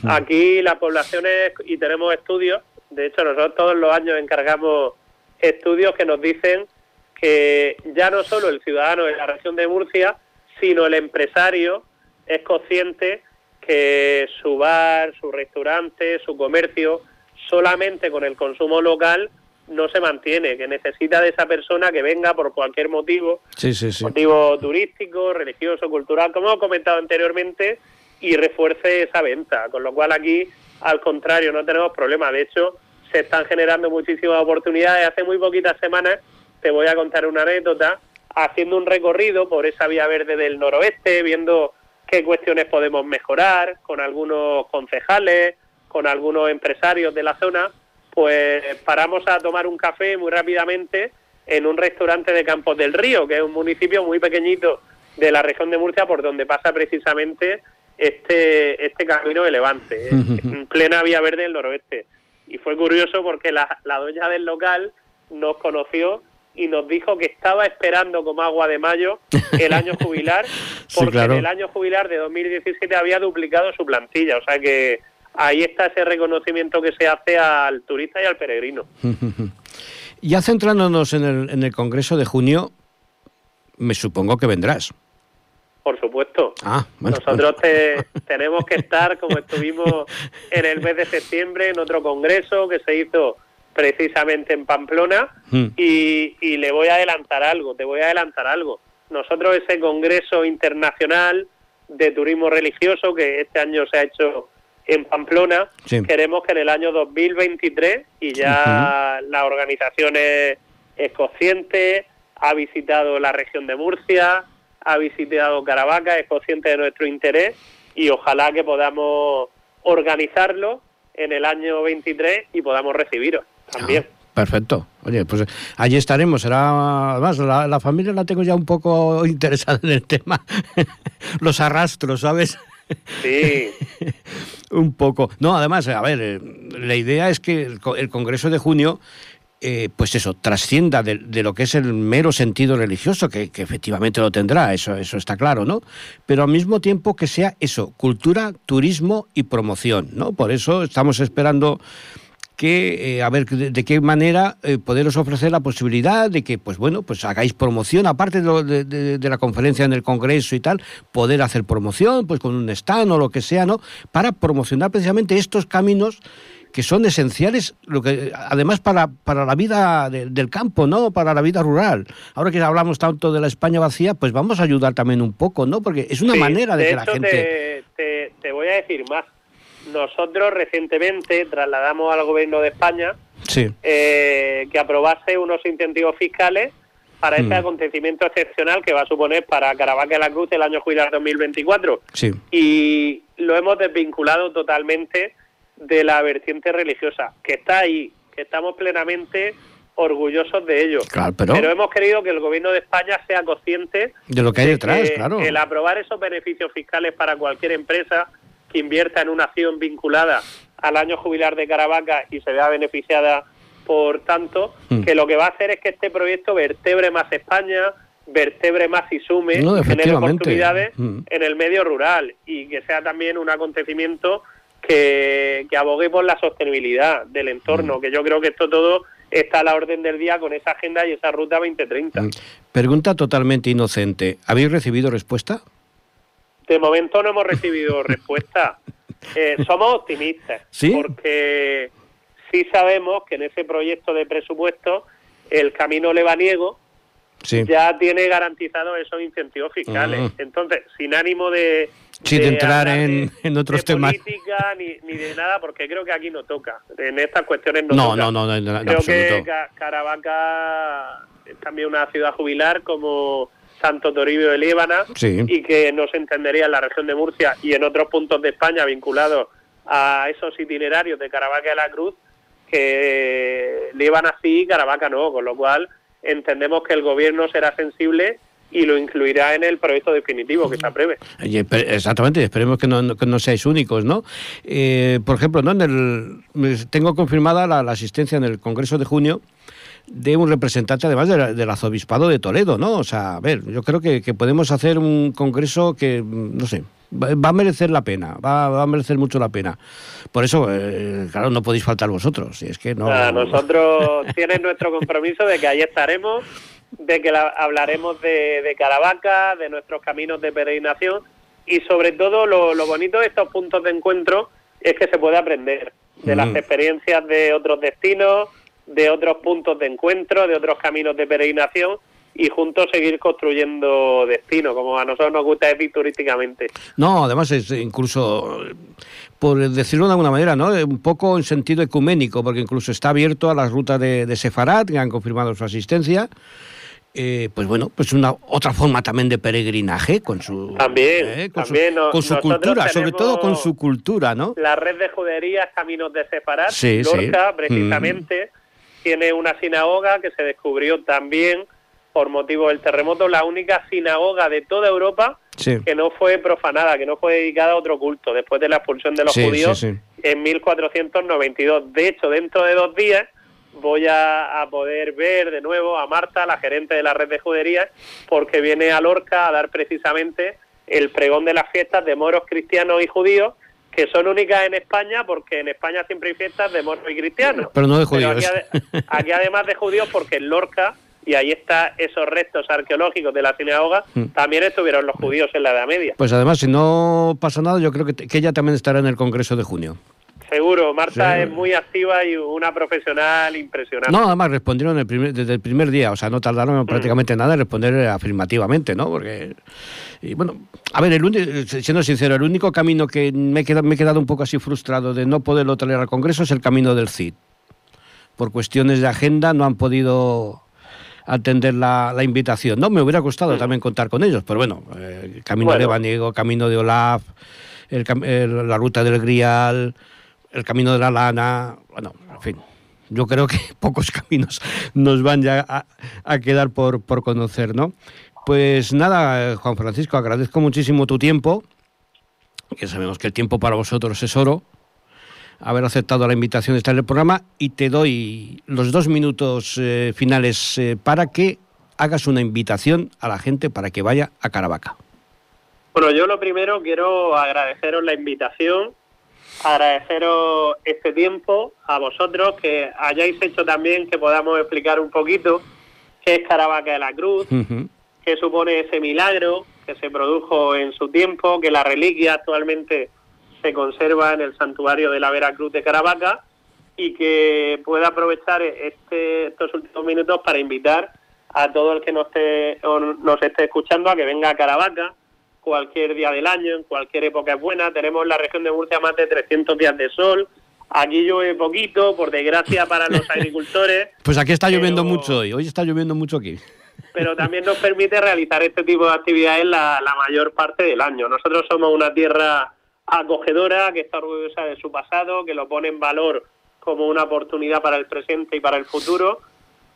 Speaker 2: Aquí las poblaciones, y tenemos estudios, de hecho nosotros todos los años encargamos estudios que nos dicen que ya no solo el ciudadano de la región de Murcia, sino el empresario es consciente que su bar, su restaurante, su comercio, solamente con el consumo local no se mantiene, que necesita de esa persona que venga por cualquier motivo, motivo turístico, religioso, cultural, como he comentado anteriormente, y refuerce esa venta. Con lo cual aquí, al contrario, no tenemos problema. De hecho, se están generando muchísimas oportunidades. Hace muy poquitas semanas, te voy a contar una anécdota, haciendo un recorrido por esa vía verde del noroeste, viendo qué cuestiones podemos mejorar con algunos concejales, con algunos empresarios de la zona, pues paramos a tomar un café muy rápidamente en un restaurante de Campos del Río, que es un municipio muy pequeñito de la región de Murcia por donde pasa precisamente este, este camino de Levante, en plena vía verde del noroeste. Y fue curioso porque la, la dueña del local nos conoció y nos dijo que estaba esperando como agua de mayo el año jubilar, porque en el año jubilar de 2017 había duplicado su plantilla. O sea que ahí está ese reconocimiento que se hace al turista y al peregrino.
Speaker 1: ya centrándonos en el, en el Congreso de junio, me supongo que vendrás.
Speaker 2: Por supuesto.
Speaker 1: Ah,
Speaker 2: Nosotros tenemos que estar, como estuvimos en el mes de septiembre, en otro congreso que se hizo precisamente en Pamplona. Hmm. Y, y le voy a adelantar algo, te voy a adelantar algo. Nosotros ese congreso internacional de turismo religioso que este año se ha hecho en Pamplona. Queremos que en el año 2023, y ya la organización es, consciente, ha visitado la región de Murcia, ha visitado Caravaca, es consciente de nuestro interés y ojalá que podamos organizarlo en el año 23 y podamos recibiros también. Ah,
Speaker 1: perfecto. Oye, pues allí estaremos. Será, además, la, la, familia la tengo ya un poco interesada en el tema. Los arrastros, ¿sabes?
Speaker 2: Sí.
Speaker 1: un poco. No, además, a ver, eh, la idea es que el, Congreso de junio eh, pues eso, trascienda de, lo que es el mero sentido religioso, que, efectivamente lo tendrá, eso, eso está claro, ¿no? Pero al mismo tiempo que sea eso, cultura, turismo y promoción, ¿no? Por eso estamos esperando que eh, a ver de, qué manera eh, poderos ofrecer la posibilidad de que pues bueno pues hagáis promoción aparte de, la conferencia en el congreso y tal poder hacer promoción pues con un stand o lo que sea no para promocionar precisamente estos caminos que son esenciales lo que además para, para la vida del campo no para la vida rural. Ahora que hablamos tanto de la España vacía pues vamos a ayudar también un poco no porque es una manera de, que la gente
Speaker 2: te voy a decir más nosotros recientemente trasladamos al gobierno de España eh, que aprobase unos incentivos fiscales para ese acontecimiento excepcional que va a suponer para Caravaca de la Cruz el año jubilar 2024.
Speaker 1: Sí.
Speaker 2: Y lo hemos desvinculado totalmente de la vertiente religiosa, que está ahí, que estamos plenamente orgullosos de ello.
Speaker 1: Claro, pero...
Speaker 2: hemos querido que el gobierno de España sea consciente
Speaker 1: de lo que hay detrás, claro.
Speaker 2: El aprobar esos beneficios fiscales para cualquier empresa que invierta en una acción vinculada al año jubilar de Caravaca y se vea beneficiada por tanto, mm. que lo que va a hacer es que este proyecto vertebre más España, vertebre más y sume, genere oportunidades mm. en el medio rural y que sea también un acontecimiento que, que abogue por la sostenibilidad del entorno, mm. que yo creo que esto todo está a la orden del día con esa agenda y esa ruta 2030.
Speaker 1: Pregunta totalmente inocente. ¿Habéis recibido respuesta?
Speaker 2: De momento no hemos recibido respuesta. Eh, somos optimistas.
Speaker 1: ¿Sí?
Speaker 2: Porque sí sabemos que en ese proyecto de presupuesto el camino lebaniego ya tiene garantizados esos incentivos fiscales. Entonces, sin ánimo de...
Speaker 1: de, entrar en, otros temas.
Speaker 2: política ni, ni, de nada, porque creo que aquí no toca. En estas cuestiones no,
Speaker 1: no
Speaker 2: toca.
Speaker 1: No, no, no,
Speaker 2: Creo que Caravaca es también una ciudad jubilar como Santo Toribio de Líbana y que no se entendería en la región de Murcia y en otros puntos de España vinculados a esos itinerarios de Caravaca de la Cruz que Líbana sí y Caravaca no, con lo cual entendemos que el gobierno será sensible y lo incluirá en el proyecto definitivo que se apruebe.
Speaker 1: Exactamente, esperemos que no, que no seáis únicos, ¿no? Eh, por ejemplo, ¿no? En el, tengo confirmada la, asistencia en el Congreso de junio de un representante además del arzobispado de Toledo, ¿no? O sea, a ver, yo creo que, podemos hacer un congreso que, no sé, va a merecer la pena, va, a merecer mucho la pena. Por eso, eh, claro, no podéis faltar vosotros. Y es que no.
Speaker 2: nosotros tienen nuestro compromiso de que ahí estaremos, de que hablaremos de, de, Caravaca, de nuestros caminos de peregrinación y sobre todo lo, lo bonito de estos puntos de encuentro es que se puede aprender de las experiencias de otros destinos, de otros puntos de encuentro, de otros caminos de peregrinación y juntos seguir construyendo destino, como a nosotros nos gusta decir turísticamente.
Speaker 1: No, además es incluso, por decirlo de alguna manera, ¿no? un poco en sentido ecuménico, porque incluso está abierto a las rutas de, de Sefarat, que han confirmado su asistencia. Eh, pues bueno, pues una otra forma también de peregrinaje con su
Speaker 2: también, eh,
Speaker 1: con,
Speaker 2: también
Speaker 1: su, con su cultura, sobre todo con su cultura, ¿no?
Speaker 2: La red de juderías Caminos de Sefarat, Lorca, precisamente, mm. Tiene una sinagoga que se descubrió también por motivo del terremoto, la única sinagoga de toda Europa que no fue profanada, que no fue dedicada a otro culto, después de la expulsión de los judíos en 1492. De hecho, dentro de dos días voy a, poder ver de nuevo a Marta, la gerente de la red de juderías, porque viene a Lorca a dar precisamente el pregón de las fiestas de moros, cristianos y judíos, que son únicas en España, porque en España siempre hay fiestas de moros y cristianos.
Speaker 1: Pero no de judíos.
Speaker 2: aquí, además de judíos, porque en Lorca y ahí está esos restos arqueológicos de la sinagoga, mm. también estuvieron los judíos en la Edad Media.
Speaker 1: Pues además, si no pasa nada, yo creo que, que ella también estará en el Congreso de junio.
Speaker 2: Seguro, Marta es muy activa y una profesional impresionante.
Speaker 1: No, además respondieron desde el primer día, o sea, no tardaron mm. prácticamente nada en responder afirmativamente, ¿no? Porque, y bueno, a ver, el siendo sincero, el único camino que me he, quedado, me he quedado un poco así frustrado de no poderlo traer al Congreso es el camino del CID. Por cuestiones de agenda no han podido atender la, la invitación. No, me hubiera gustado también contar con ellos, pero bueno, el eh, Camino de Baniego, Camino de Olaf, el, la Ruta del Grial, el Camino de la Lana, bueno, en fin. Yo creo que pocos caminos nos van ya a, quedar por, por conocer, ¿no? Pues nada, Juan Francisco, agradezco muchísimo tu tiempo, que sabemos que el tiempo para vosotros es oro, haber aceptado la invitación de estar en el programa y te doy los dos minutos eh, finales eh, para que hagas una invitación a la gente para que vaya a Caravaca.
Speaker 2: Bueno, yo lo primero quiero agradeceros la invitación, agradeceros este tiempo a vosotros que hayáis hecho también que podamos explicar un poquito qué es Caravaca de la Cruz, qué supone ese milagro que se produjo en su tiempo, que la reliquia actualmente se conserva en el santuario de la Veracruz de Caravaca y que pueda aprovechar este, estos últimos minutos para invitar a todo el que nos esté, nos esté escuchando a que venga a Caravaca cualquier día del año, en cualquier época es buena. Tenemos en la región de Murcia más de 300 días de sol. Aquí llueve poquito, por desgracia para los agricultores.
Speaker 1: Pues aquí está lloviendo mucho hoy. Hoy está lloviendo mucho aquí
Speaker 2: pero también nos permite realizar este tipo de actividades la, la mayor parte del año. Nosotros somos una tierra acogedora, que está orgullosa de su pasado, que lo pone en valor como una oportunidad para el presente y para el futuro.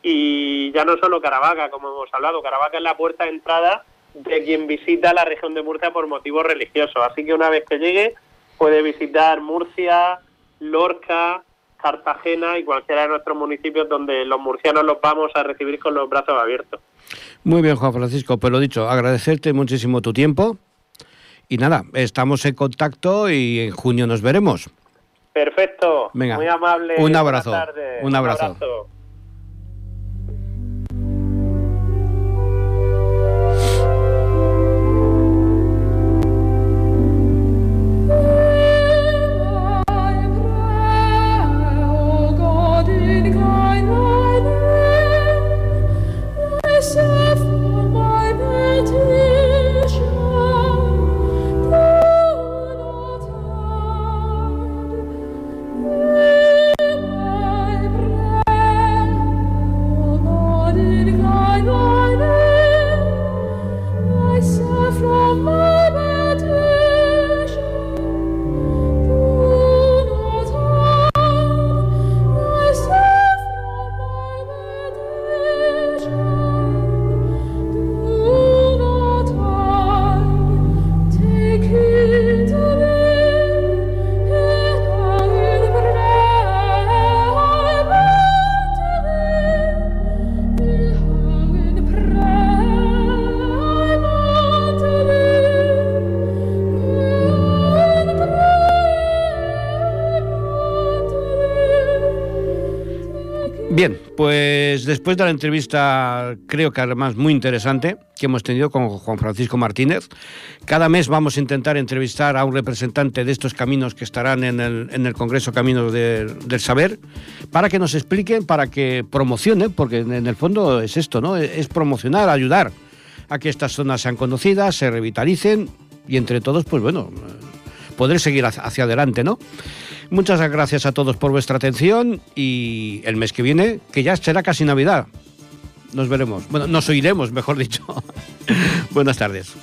Speaker 2: Y ya no solo Caravaca, como hemos hablado, Caravaca es la puerta de entrada de quien visita la región de Murcia por motivos religiosos. Así que una vez que llegue puede visitar Murcia, Lorca, Cartagena y cualquiera de nuestros municipios donde los murcianos los vamos a recibir con los brazos abiertos.
Speaker 1: Muy bien, Juan Francisco, pues lo dicho, agradecerte muchísimo tu tiempo y nada, estamos en contacto y en junio nos veremos.
Speaker 2: Perfecto, muy amable.
Speaker 1: Un abrazo. Un abrazo. Un abrazo. Después de la entrevista, creo que además muy interesante, que hemos tenido con Juan Francisco Martínez, cada mes vamos a intentar entrevistar a un representante de estos caminos que estarán en el, Congreso Caminos del Saber, para que nos expliquen, para que promocionen, porque en el fondo es esto, ¿no? Es promocionar, ayudar a que estas zonas sean conocidas, se revitalicen y entre todos, pues bueno, poder seguir hacia adelante, ¿no? Muchas gracias a todos por vuestra atención y el mes que viene, que ya será casi Navidad. Nos veremos. Bueno, nos oiremos, mejor dicho. Buenas tardes.